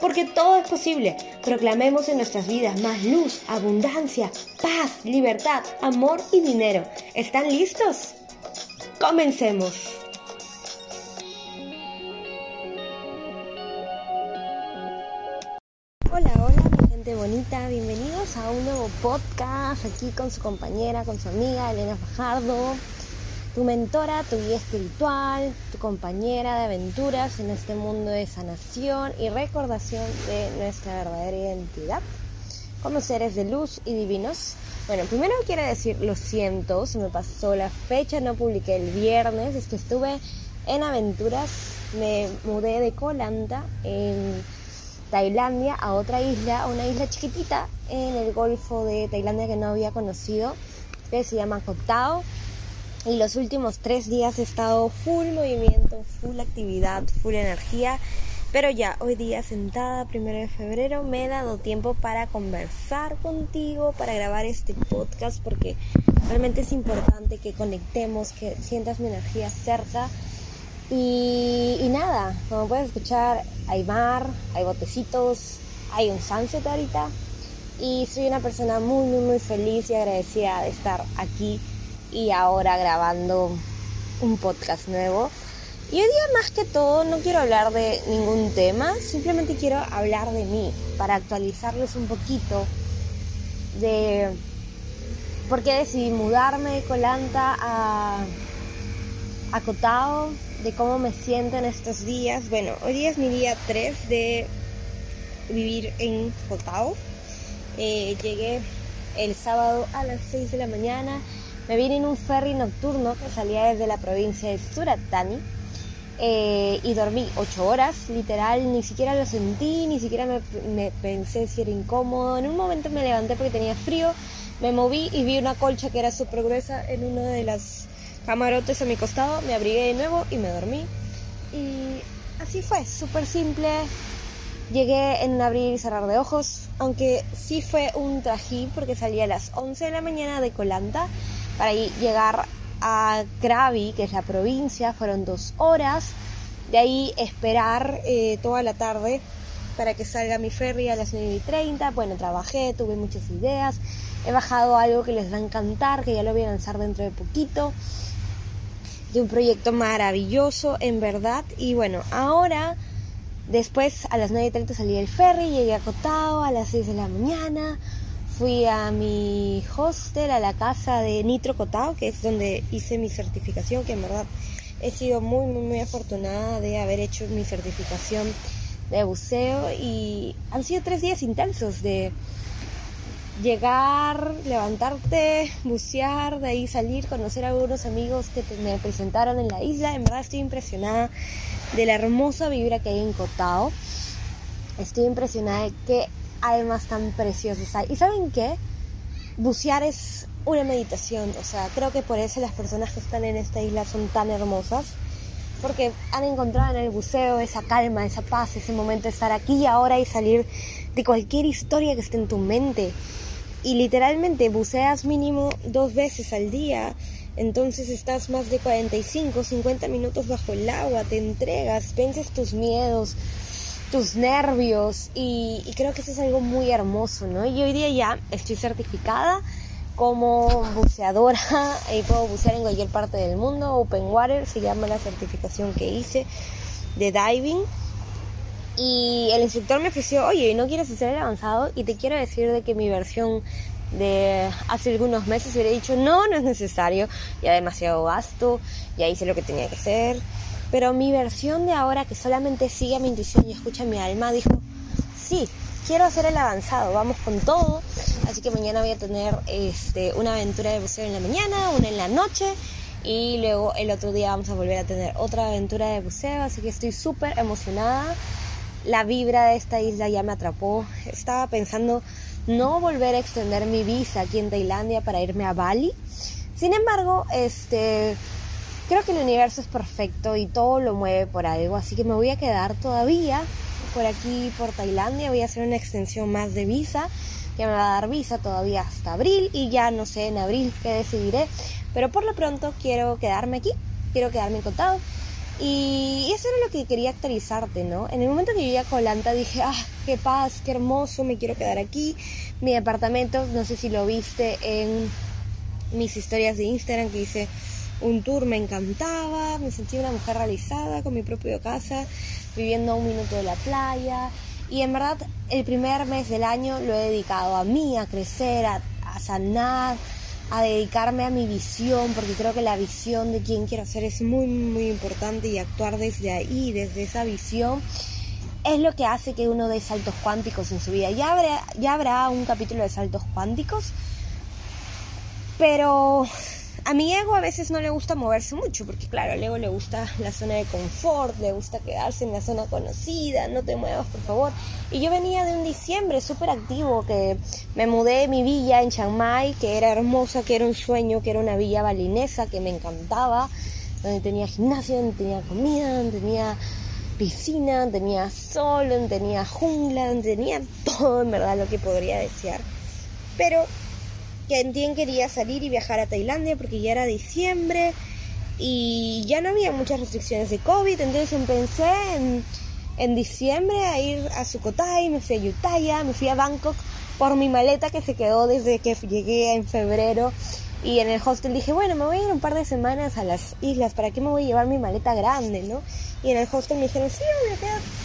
Porque todo es posible. Proclamemos en nuestras vidas más luz, abundancia, paz, libertad, amor y dinero. ¿Están listos? Comencemos. Hola, hola, mi gente bonita, bienvenidos a un nuevo podcast aquí con su compañera, con su amiga Elena Fajardo, tu mentora, tu guía espiritual, tu compañera de aventuras en este mundo de sanación y recordación de nuestra verdadera identidad como seres de luz y divinos. Bueno, primero quiero decir lo siento, se me pasó la fecha, no publiqué el viernes, es que estuve en aventuras, me mudé de Colanta en Tailandia a otra isla, una isla chiquitita en el Golfo de Tailandia que no había conocido, que se llama Koh Tao. Y los últimos tres días he estado full movimiento, full actividad, full energía. Pero ya, hoy día sentada, primero de febrero, me he dado tiempo para conversar contigo, para grabar este podcast, porque realmente es importante que conectemos, que sientas mi energía cerca y, nada, como puedes escuchar, hay mar, hay botecitos, hay un sunset ahorita. Y soy una persona muy, muy, muy feliz y agradecida de estar aquí y ahora grabando un podcast nuevo. Y hoy día más que todo no quiero hablar de ningún tema, simplemente quiero hablar de mí para actualizarles un poquito de por qué decidí mudarme de Colanta a, a Cotao, de cómo me siento en estos días. Bueno, hoy día es mi día 3 de vivir en Jotao. Eh, llegué el sábado a las 6 de la mañana. Me vine en un ferry nocturno que salía desde la provincia de Suratani. Eh, y dormí 8 horas, literal, ni siquiera lo sentí, ni siquiera me, pensé si era incómodo. En un momento me levanté porque tenía frío, me moví y vi una colcha que era súper gruesa en una de las camarotes a mi costado, me abrigué de nuevo y me dormí. Y así fue, súper simple. Llegué en abrir y cerrar de ojos, aunque sí fue un trajín porque salí a las 11 de la mañana de Colanta para llegar a Krabi, que es la provincia, fueron dos horas. De ahí esperar eh, toda la tarde para que salga mi ferry a las 9 y 30. Bueno, trabajé, tuve muchas ideas. He bajado algo que les va a encantar, que ya lo voy a lanzar dentro de poquito de un proyecto maravilloso, en verdad. Y bueno, ahora, después a las 9.30 salí del ferry, llegué a a las 6 de la mañana. Fui a mi hostel, a la casa de Nitro Cotao, que es donde hice mi certificación, que en verdad he sido muy, muy, muy afortunada de haber hecho mi certificación de buceo y han sido tres días intensos de llegar, levantarte, bucear, de ahí salir, conocer a algunos amigos que me presentaron en la isla. En verdad estoy impresionada de la hermosa vibra que hay en Cotao. Estoy impresionada de qué almas tan preciosas hay. ¿Y saben qué? Bucear es una meditación. O sea, creo que por eso las personas que están en esta isla son tan hermosas. Porque han encontrado en el buceo esa calma, esa paz, ese momento de estar aquí y ahora y salir de cualquier historia que esté en tu mente y literalmente buceas mínimo dos veces al día, entonces estás más de 45, 50 minutos bajo el agua, te entregas, vences tus miedos, tus nervios y, creo que eso es algo muy hermoso, ¿no? Y hoy día ya estoy certificada como buceadora y puedo bucear en cualquier parte del mundo, Open Water se llama la certificación que hice de diving y el instructor me ofreció, oye, ¿no quieres hacer el avanzado? Y te quiero decir de que mi versión de hace algunos meses hubiera dicho, no, no es necesario, ya demasiado gasto, ya hice lo que tenía que hacer. Pero mi versión de ahora, que solamente sigue a mi intuición y escucha a mi alma, dijo, sí, quiero hacer el avanzado, vamos con todo. Así que mañana voy a tener este, una aventura de buceo en la mañana, una en la noche y luego el otro día vamos a volver a tener otra aventura de buceo, así que estoy súper emocionada. La vibra de esta isla ya me atrapó. Estaba pensando no volver a extender mi visa aquí en Tailandia para irme a Bali. Sin embargo, este creo que el universo es perfecto y todo lo mueve por algo, así que me voy a quedar todavía por aquí por Tailandia, voy a hacer una extensión más de visa que me va a dar visa todavía hasta abril y ya no sé en abril qué decidiré, pero por lo pronto quiero quedarme aquí, quiero quedarme en y eso era lo que quería actualizarte, ¿no? En el momento que llegué a Colanta dije, ah, qué paz, qué hermoso, me quiero quedar aquí. Mi departamento, no sé si lo viste en mis historias de Instagram que hice un tour, me encantaba, me sentí una mujer realizada con mi propia casa, viviendo a un minuto de la playa. Y en verdad el primer mes del año lo he dedicado a mí, a crecer, a, a sanar, a dedicarme a mi visión, porque creo que la visión de quién quiero ser es muy, muy importante y actuar desde ahí, desde esa visión, es lo que hace que uno dé saltos cuánticos en su vida. Ya habrá, ya habrá un capítulo de saltos cuánticos, pero a mi ego a veces no le gusta moverse mucho, porque claro, al ego le gusta la zona de confort, le gusta quedarse en la zona conocida, no te muevas por favor. Y yo venía de un diciembre súper activo, que me mudé de mi villa en Chiang Mai, que era hermosa, que era un sueño, que era una villa balinesa, que me encantaba, donde tenía gimnasio, donde tenía comida, donde tenía piscina, donde tenía sol, donde tenía jungla, donde tenía todo en verdad lo que podría desear. Pero quien quería salir y viajar a Tailandia porque ya era diciembre y ya no había muchas restricciones de COVID, entonces empecé en, en diciembre a ir a Sukhothai, me fui a Yutaya, me fui a Bangkok por mi maleta que se quedó desde que llegué en febrero y en el hostel dije, bueno, me voy a ir un par de semanas a las islas, ¿para qué me voy a llevar mi maleta grande, no? Y en el hostel me dijeron, sí,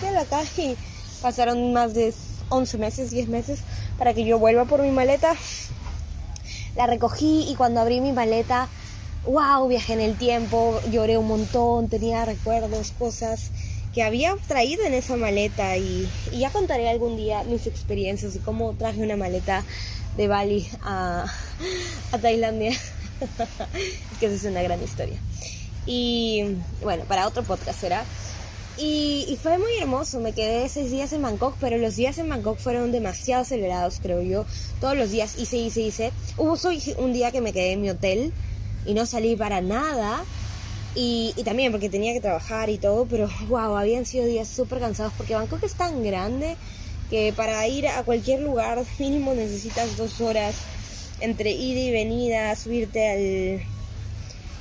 a acá y pasaron más de 11 meses, 10 meses para que yo vuelva por mi maleta la recogí y cuando abrí mi maleta, wow, viajé en el tiempo, lloré un montón, tenía recuerdos, cosas que había traído en esa maleta y, ya contaré algún día mis experiencias de cómo traje una maleta de Bali a, a Tailandia. es que es una gran historia. Y bueno, para otro podcast será. Y, fue muy hermoso, me quedé seis días en Bangkok, pero los días en Bangkok fueron demasiado acelerados, creo yo. Todos los días hice, hice, hice. Hubo un día que me quedé en mi hotel y no salí para nada. Y, y también porque tenía que trabajar y todo, pero wow, habían sido días súper cansados porque Bangkok es tan grande que para ir a cualquier lugar mínimo necesitas dos horas entre ida y venida, subirte al,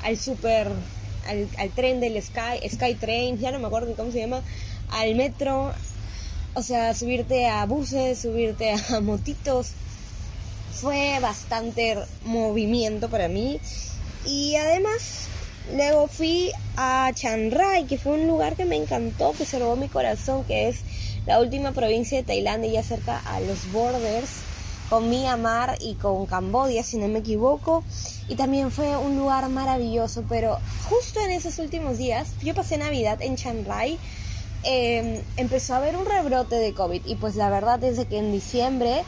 al súper al, tren del Sky, Sky Train, ya no me acuerdo cómo se llama, al metro, o sea, subirte a buses, subirte a motitos. Fue bastante movimiento para mí. Y además, luego fui a Chiang Rai, que fue un lugar que me encantó, que se robó mi corazón, que es la última provincia de Tailandia, ya cerca a los borders con Myanmar y con Cambodia, si no me equivoco. Y también fue un lugar maravilloso, pero justo en esos últimos días, yo pasé Navidad en Chiang Rai, em, empezó a haber un rebrote de COVID. Y pues la verdad, desde que en diciembre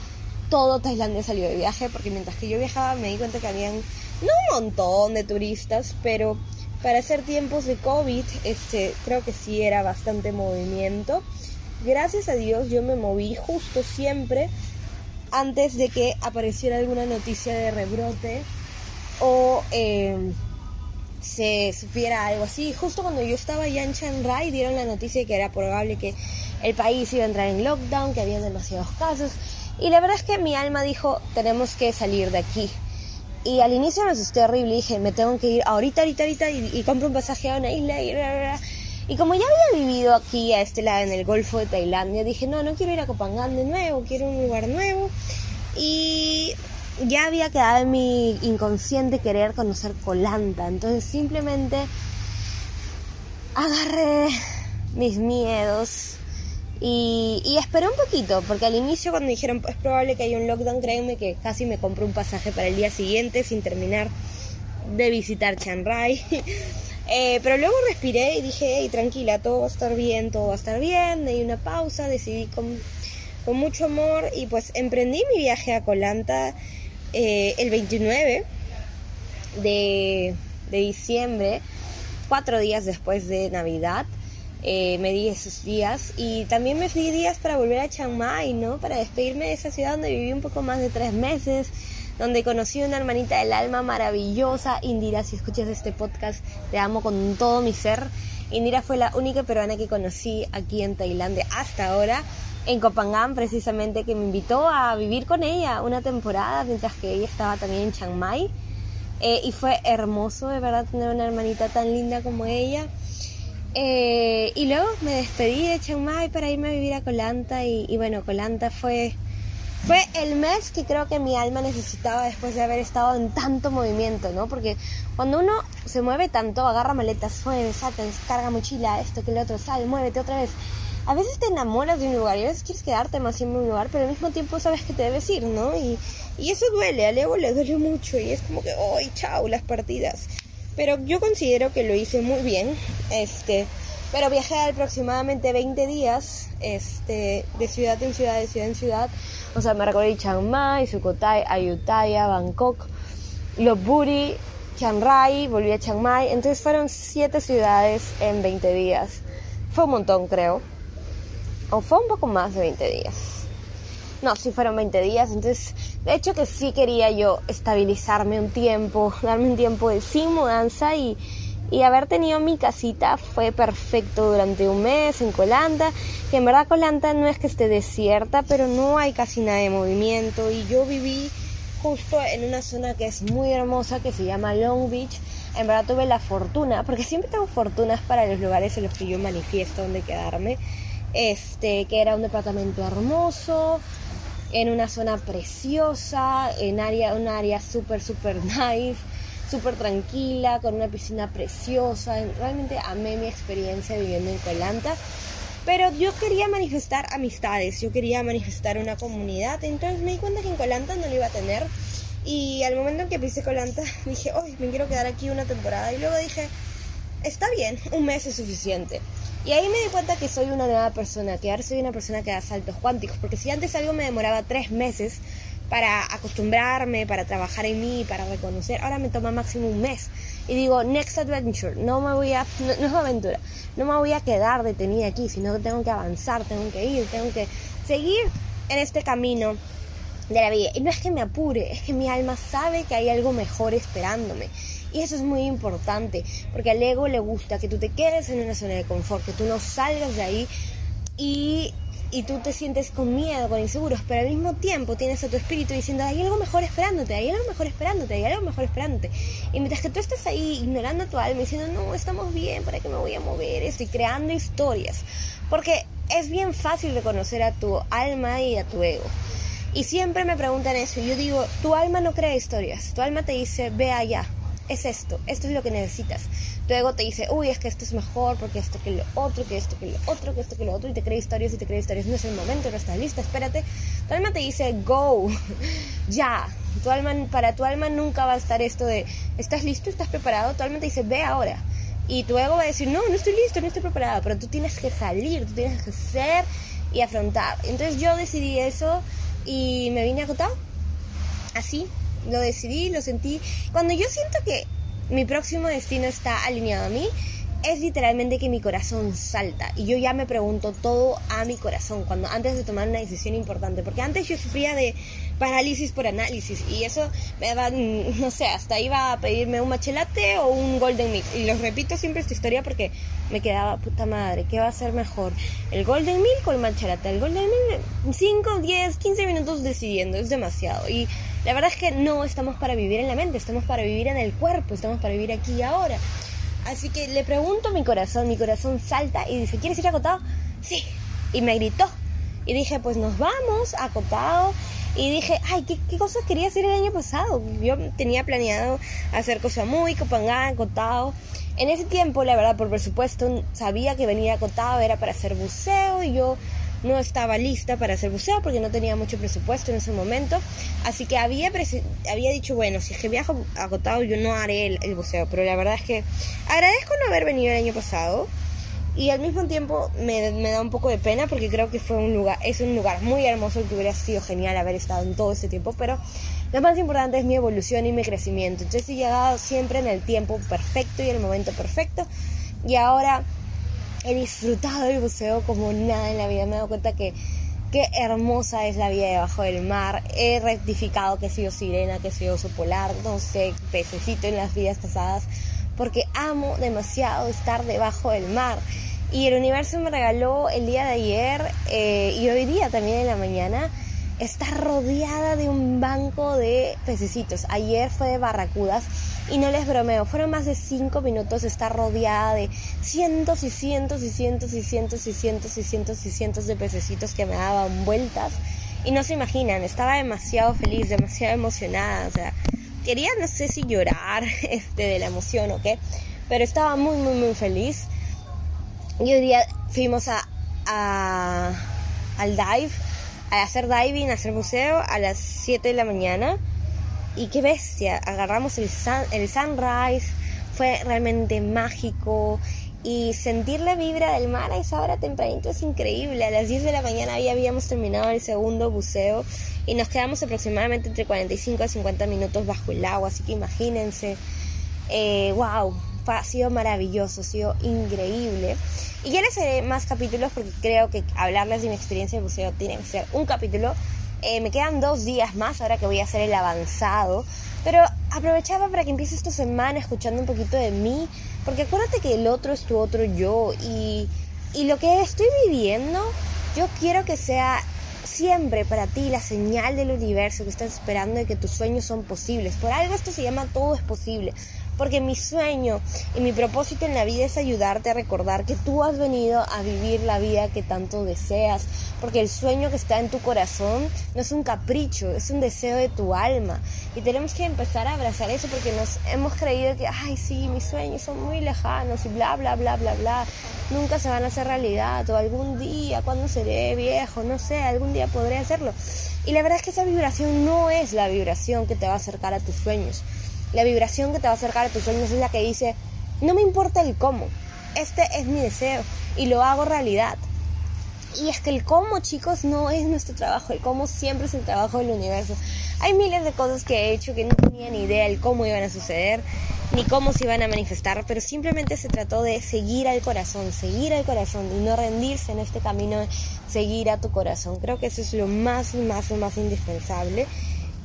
todo Tailandia salió de viaje, porque mientras que yo viajaba me di cuenta que habían no un montón de turistas, pero para hacer tiempos de COVID, este, creo que sí era bastante movimiento. Gracias a Dios yo me moví justo siempre antes de que apareciera alguna noticia de rebrote o em, se supiera algo así. Justo cuando yo estaba ya en Chiang Rai dieron la noticia de que era probable que el país iba a entrar en lockdown, que había demasiados casos. Y la verdad es que mi alma dijo, tenemos que salir de aquí. Y al inicio me asusté horrible, dije, me tengo que ir ahorita, ahorita, ahorita, y, compro un pasaje a una isla y y como ya había vivido aquí a este lado en el Golfo de Tailandia, dije, no, no quiero ir a Copangan de nuevo, quiero un lugar nuevo. Y ya había quedado en mi inconsciente querer conocer Colanta. Entonces simplemente agarré mis miedos y, y, esperé un poquito, porque al inicio cuando dijeron es probable que haya un lockdown, créanme que casi me compré un pasaje para el día siguiente sin terminar de visitar Chiang Rai. Eh, pero luego respiré y dije, hey, tranquila, todo va a estar bien, todo va a estar bien. Di una pausa, decidí con, con mucho amor y pues emprendí mi viaje a Colanta eh, el 29 de, de, diciembre, cuatro días después de Navidad. Eh, me di esos días y también me di días para volver a Chiang Mai, ¿no? Para despedirme de esa ciudad donde viví un poco más de tres meses donde conocí una hermanita del alma maravillosa, Indira, si escuchas este podcast, te amo con todo mi ser. Indira fue la única peruana que conocí aquí en Tailandia hasta ahora, en Kopangan precisamente, que me invitó a vivir con ella una temporada, mientras que ella estaba también en Chiang Mai. Eh, y fue hermoso de verdad tener una hermanita tan linda como ella. Eh, y luego me despedí de Chiang Mai para irme a vivir a Colanta y, y bueno, Colanta fue fue el mes que creo que mi alma necesitaba después de haber estado en tanto movimiento, ¿no? Porque cuando uno se mueve tanto, agarra maletas, mueve, salta, carga mochila, esto, que lo otro, sal, muévete otra vez. A veces te enamoras de un lugar y a veces quieres quedarte más en un lugar, pero al mismo tiempo sabes que te debes ir, ¿no? Y, eso duele, a Leo le duele mucho y es como que, ¡ay, chao, las partidas! Pero yo considero que lo hice muy bien, este... Pero viajé aproximadamente 20 días este, de ciudad en ciudad, de ciudad en ciudad. O sea, me recorrí Chiang Mai, Sukhothai, Ayutthaya, Bangkok, Lopburi, Chiang Rai, volví a Chiang Mai. Entonces fueron 7 ciudades en 20 días. Fue un montón, creo. O fue un poco más de 20 días. No, sí fueron 20 días. Entonces, de hecho que sí quería yo estabilizarme un tiempo, darme un tiempo de sin mudanza y y haber tenido mi casita fue perfecto durante un mes en Colanta, que en verdad Colanta no es que esté desierta, pero no hay casi nada de movimiento y yo viví justo en una zona que es muy hermosa que se llama Long Beach. En verdad tuve la fortuna, porque siempre tengo fortunas para los lugares en los que yo manifiesto donde quedarme. Este, que era un departamento hermoso, en una zona preciosa, en área, un área súper, súper nice súper tranquila, con una piscina preciosa. Realmente amé mi experiencia viviendo en Colanta. Pero yo quería manifestar amistades, yo quería manifestar una comunidad. Entonces me di cuenta que en Colanta no lo iba a tener. Y al momento en que pise Colanta dije, hoy me quiero quedar aquí una temporada. Y luego dije, está bien, un mes es suficiente. Y ahí me di cuenta que soy una nueva persona, que ahora soy una persona que da saltos cuánticos. Porque si antes algo me demoraba tres meses, para acostumbrarme, para trabajar en mí, para reconocer. Ahora me toma máximo un mes. Y digo, next adventure, no me voy a, no, es aventura, no me voy a quedar detenida aquí, sino que tengo que avanzar, tengo que ir, tengo que seguir en este camino de la vida. Y no es que me apure, es que mi alma sabe que hay algo mejor esperándome. Y eso es muy importante, porque al ego le gusta que tú te quedes en una zona de confort, que tú no salgas de ahí y y tú te sientes con miedo, con inseguros, pero al mismo tiempo tienes a tu espíritu diciendo, hay algo mejor esperándote, hay algo mejor esperándote, hay algo mejor esperándote. Y mientras que tú estás ahí ignorando tu alma diciendo, no, estamos bien, ¿para qué me voy a mover? Estoy creando historias. Porque es bien fácil reconocer a tu alma y a tu ego. Y siempre me preguntan eso, y yo digo, tu alma no crea historias, tu alma te dice, ve allá, es esto, esto es lo que necesitas. Luego te dice, uy, es que esto es mejor porque esto que lo otro, que esto que lo otro, que esto que lo otro, y te crea historias y te crea historias. No es el momento, no estás lista, espérate. Tu alma te dice, go, ya. Tu alma, para tu alma nunca va a estar esto de, ¿estás listo? ¿Estás preparado? Tu alma te dice, ve ahora. Y tu ego va a decir, no, no estoy listo, no estoy preparado. Pero tú tienes que salir, tú tienes que ser y afrontar. Entonces yo decidí eso y me vine agotado. Así, lo decidí, lo sentí. Cuando yo siento que mi próximo destino está alineado a mí, es literalmente que mi corazón salta y yo ya me pregunto todo a mi corazón cuando antes de tomar una decisión importante porque antes yo sufría de parálisis por análisis y eso me daba no sé hasta iba a pedirme un machelate o un golden milk y los repito siempre esta historia porque me quedaba puta madre qué va a ser mejor el golden milk o el machelate el golden milk 5 10 15 minutos decidiendo es demasiado. Y la verdad es que no estamos para vivir en la mente, estamos para vivir en el cuerpo, estamos para vivir aquí y ahora. Así que le pregunto a mi corazón, mi corazón salta y dice, ¿quieres ir acotado? Sí. Y me gritó. Y dije, pues nos vamos acotado. Y dije, ay, ¿qué, cosas quería hacer el año pasado? Yo tenía planeado hacer cosas muy Copangán, acotado. En ese tiempo, la verdad, por presupuesto, sabía que venir acotado era para hacer buceo y yo no estaba lista para hacer buceo porque no tenía mucho presupuesto en ese momento. Así que había, había dicho, bueno, si es que viajo agotado yo no haré el, buceo. Pero la verdad es que agradezco no haber venido el año pasado. Y al mismo tiempo me, da un poco de pena porque creo que fue un lugar, es un lugar muy hermoso que hubiera sido genial haber estado en todo ese tiempo, pero lo más importante es mi evolución y mi crecimiento. Entonces he llegado siempre en el tiempo perfecto y el momento perfecto. Y ahora he disfrutado del buceo como nada en la vida. Me he dado cuenta que qué hermosa es la vida debajo del mar. He rectificado que he sido sirena, que he sido oso polar, no sé, pececito en las vidas pasadas, porque amo demasiado estar debajo del mar. Y el universo me regaló el día de ayer eh, y hoy día también en la mañana está rodeada de un banco de pececitos. Ayer fue de barracudas y no les bromeo, fueron más de cinco minutos estar rodeada de cientos y cientos y cientos y cientos y cientos y cientos y cientos de pececitos que me daban vueltas. Y no se imaginan, estaba demasiado feliz, demasiado emocionada, o sea, quería no sé si llorar este, de la emoción o qué, pero estaba muy, muy, muy feliz. Y hoy día fuimos a, a al dive a hacer diving, a hacer buceo a las 7 de la mañana. Y qué bestia, agarramos el, el sunrise, fue realmente mágico. Y sentir la vibra del mar a esa hora tempranito es increíble. A las 10 de la mañana ya habíamos terminado el segundo buceo y nos quedamos aproximadamente entre 45 a 50 minutos bajo el agua. Así que imagínense, eh, wow, ha sido maravilloso, ha sido increíble. Y ya les haré más capítulos porque creo que hablarles de mi experiencia de buceo tiene que ser un capítulo. Eh, me quedan dos días más ahora que voy a hacer el avanzado. Pero aprovechaba para que empiece esta semana escuchando un poquito de mí. Porque acuérdate que el otro es tu otro yo. Y, y lo que estoy viviendo, yo quiero que sea siempre para ti la señal del universo que estás esperando de que tus sueños son posibles. Por algo esto se llama todo es posible porque mi sueño y mi propósito en la vida es ayudarte a recordar que tú has venido a vivir la vida que tanto deseas, porque el sueño que está en tu corazón no es un capricho, es un deseo de tu alma y tenemos que empezar a abrazar eso porque nos hemos creído que, ay, sí, mis sueños son muy lejanos y bla, bla, bla, bla, bla, nunca se van a hacer realidad o algún día, cuando seré viejo, no sé, algún día podré hacerlo. Y la verdad es que esa vibración no es la vibración que te va a acercar a tus sueños. La vibración que te va a acercar a tus sueños es la que dice, no me importa el cómo, este es mi deseo y lo hago realidad. Y es que el cómo, chicos, no es nuestro trabajo. El cómo siempre es el trabajo del universo. Hay miles de cosas que he hecho que no tenía ni idea el cómo iban a suceder, ni cómo se iban a manifestar, pero simplemente se trató de seguir al corazón, seguir al corazón y no rendirse en este camino seguir a tu corazón. Creo que eso es lo más, más, más indispensable.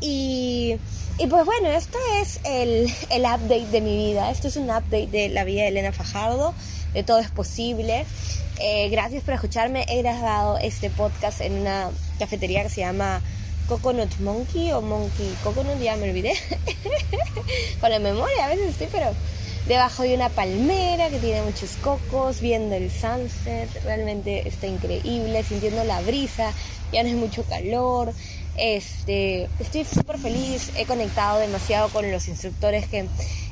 Y y pues bueno, esto es el, el, update de mi vida. Esto es un update de la vida de Elena Fajardo, de todo es posible. Eh, gracias por escucharme. He grabado este podcast en una cafetería que se llama Coconut Monkey o Monkey Coconut, ya me olvidé. Con la memoria a veces estoy, pero debajo de una palmera que tiene muchos cocos, viendo el sunset. Realmente está increíble, sintiendo la brisa. Ya no hay mucho calor. Este, estoy súper feliz, he conectado demasiado con los instructores que,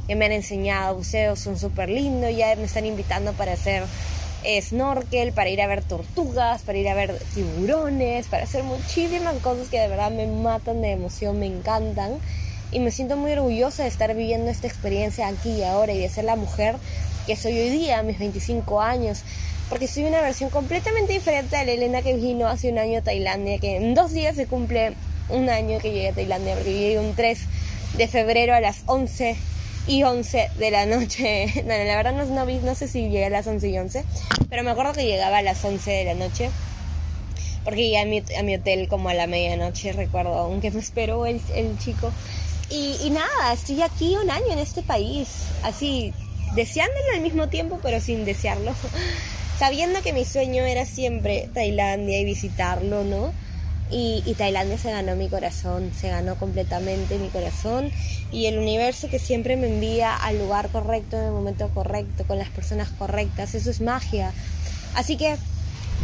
me han enseñado buceo, son súper lindos, ya me están invitando para hacer snorkel, para ir a ver tortugas, para ir a ver tiburones, para hacer muchísimas cosas que de verdad me matan de emoción, me encantan. Y me siento muy orgullosa de estar viviendo esta experiencia aquí y ahora y de ser la mujer que soy hoy día, a mis 25 años, porque soy una versión completamente diferente a la Elena que vino hace un año a Tailandia, que en dos días se cumple un año que llegué a Tailandia, porque llegué un 3 de febrero a las 11 y 11 de la noche. No, la verdad no, no, no sé si llegué a las 11 y 11, pero me acuerdo que llegaba a las 11 de la noche. Porque llegué a mi, a mi hotel como a la medianoche, recuerdo, aunque me esperó el, el chico. Y, y nada, estoy aquí un año en este país, así, deseándolo al mismo tiempo, pero sin desearlo sabiendo que mi sueño era siempre Tailandia y visitarlo, ¿no? Y, Tailandia se ganó mi corazón, se ganó completamente mi corazón y el universo que siempre me envía al lugar correcto, en el momento correcto, con las personas correctas, eso es magia. Así que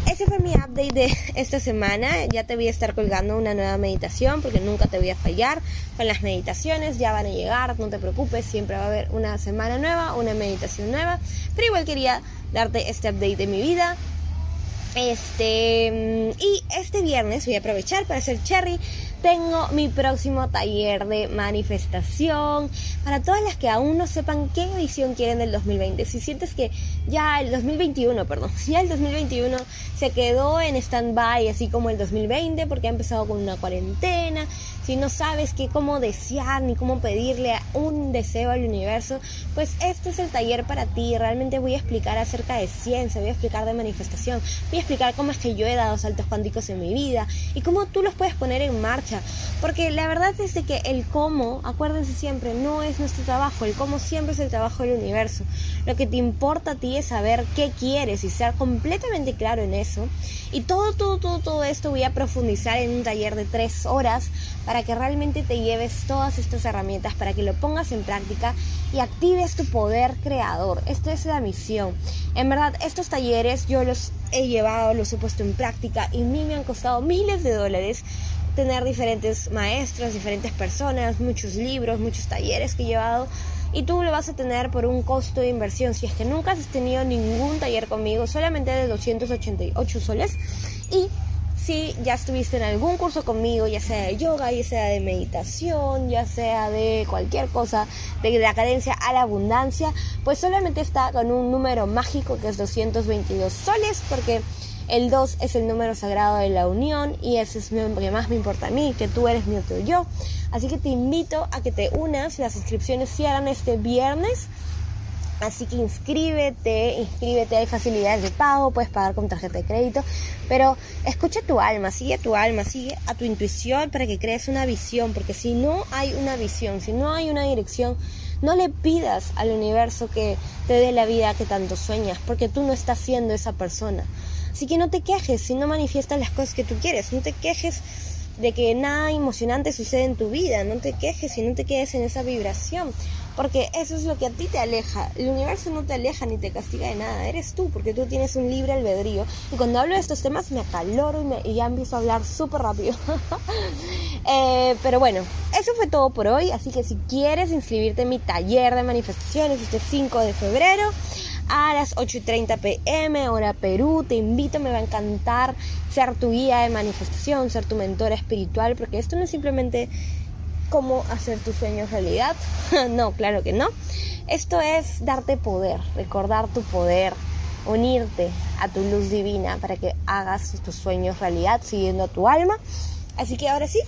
ese fue mi update de esta semana. Ya te voy a estar colgando una nueva meditación porque nunca te voy a fallar con las meditaciones. Ya van a llegar, no te preocupes, siempre va a haber una semana nueva, una meditación nueva. Pero igual quería darte este update de mi vida. Este, y este viernes voy a aprovechar para hacer cherry tengo mi próximo taller de manifestación. Para todas las que aún no sepan qué edición quieren del 2020. Si sientes que ya el 2021, perdón, ya el 2021 se quedó en stand-by, así como el 2020, porque ha empezado con una cuarentena. Si no sabes qué, cómo desear ni cómo pedirle un deseo al universo, pues este es el taller para ti. Realmente voy a explicar acerca de ciencia, voy a explicar de manifestación, voy a explicar cómo es que yo he dado saltos cuánticos en mi vida y cómo tú los puedes poner en marcha porque la verdad es de que el cómo, acuérdense siempre, no es nuestro trabajo, el cómo siempre es el trabajo del universo. Lo que te importa a ti es saber qué quieres y ser completamente claro en eso. Y todo, todo, todo, todo esto voy a profundizar en un taller de tres horas para que realmente te lleves todas estas herramientas, para que lo pongas en práctica y actives tu poder creador. Esto es la misión. En verdad, estos talleres yo los he llevado, los he puesto en práctica y a mí me han costado miles de dólares tener diferentes maestros, diferentes personas, muchos libros, muchos talleres que he llevado y tú lo vas a tener por un costo de inversión. Si es que nunca has tenido ningún taller conmigo, solamente de 288 soles y si ya estuviste en algún curso conmigo, ya sea de yoga, ya sea de meditación, ya sea de cualquier cosa, de la cadencia a la abundancia, pues solamente está con un número mágico que es 222 soles, porque el 2 es el número sagrado de la unión y ese es lo que más me importa a mí, que tú eres mi otro yo. Así que te invito a que te unas. Las inscripciones cierran este viernes. Así que inscríbete, inscríbete, hay facilidades de pago, puedes pagar con tarjeta de crédito, pero escucha tu alma, sigue a tu alma, sigue a tu intuición para que crees una visión, porque si no hay una visión, si no hay una dirección, no le pidas al universo que te dé la vida que tanto sueñas, porque tú no estás siendo esa persona. Así que no te quejes si no manifiestas las cosas que tú quieres, no te quejes de que nada emocionante sucede en tu vida, no te quejes y no te quedes en esa vibración, porque eso es lo que a ti te aleja. El universo no te aleja ni te castiga de nada, eres tú, porque tú tienes un libre albedrío. Y cuando hablo de estos temas me acaloro y, me, ya empiezo a hablar súper rápido. eh, pero bueno, eso fue todo por hoy, así que si quieres inscribirte en mi taller de manifestaciones este 5 de febrero, a las 8.30 pm, hora Perú. Te invito, me va a encantar ser tu guía de manifestación, ser tu mentora espiritual, porque esto no es simplemente cómo hacer tus sueños realidad. no, claro que no. Esto es darte poder, recordar tu poder, unirte a tu luz divina para que hagas tus sueños realidad siguiendo a tu alma. Así que ahora sí,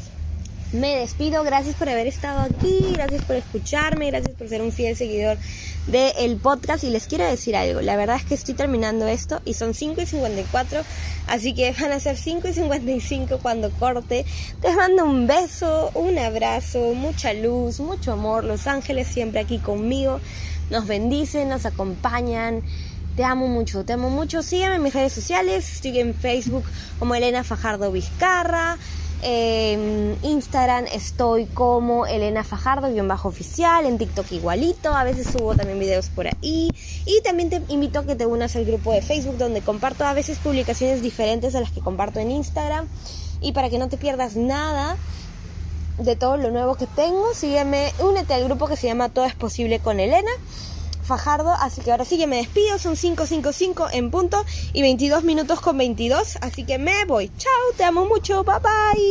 me despido. Gracias por haber estado aquí, gracias por escucharme, gracias por ser un fiel seguidor del podcast. Y les quiero decir algo, la verdad es que estoy terminando esto y son 5 y 54, así que van a ser 5 y 55 cuando corte. Te mando un beso, un abrazo, mucha luz, mucho amor. Los ángeles siempre aquí conmigo nos bendicen, nos acompañan. Te amo mucho, te amo mucho. Sígueme en mis redes sociales. Estoy en Facebook como Elena Fajardo Vizcarra. En Instagram estoy como Elena Fajardo, guion bajo oficial, en TikTok igualito, a veces subo también videos por ahí. Y también te invito a que te unas al grupo de Facebook donde comparto a veces publicaciones diferentes a las que comparto en Instagram. Y para que no te pierdas nada de todo lo nuevo que tengo, sígueme, únete al grupo que se llama Todo es posible con Elena. Fajardo, así que ahora sí que me despido, son 5.55 en punto y 22 minutos con 22, así que me voy. Chao, te amo mucho, bye bye.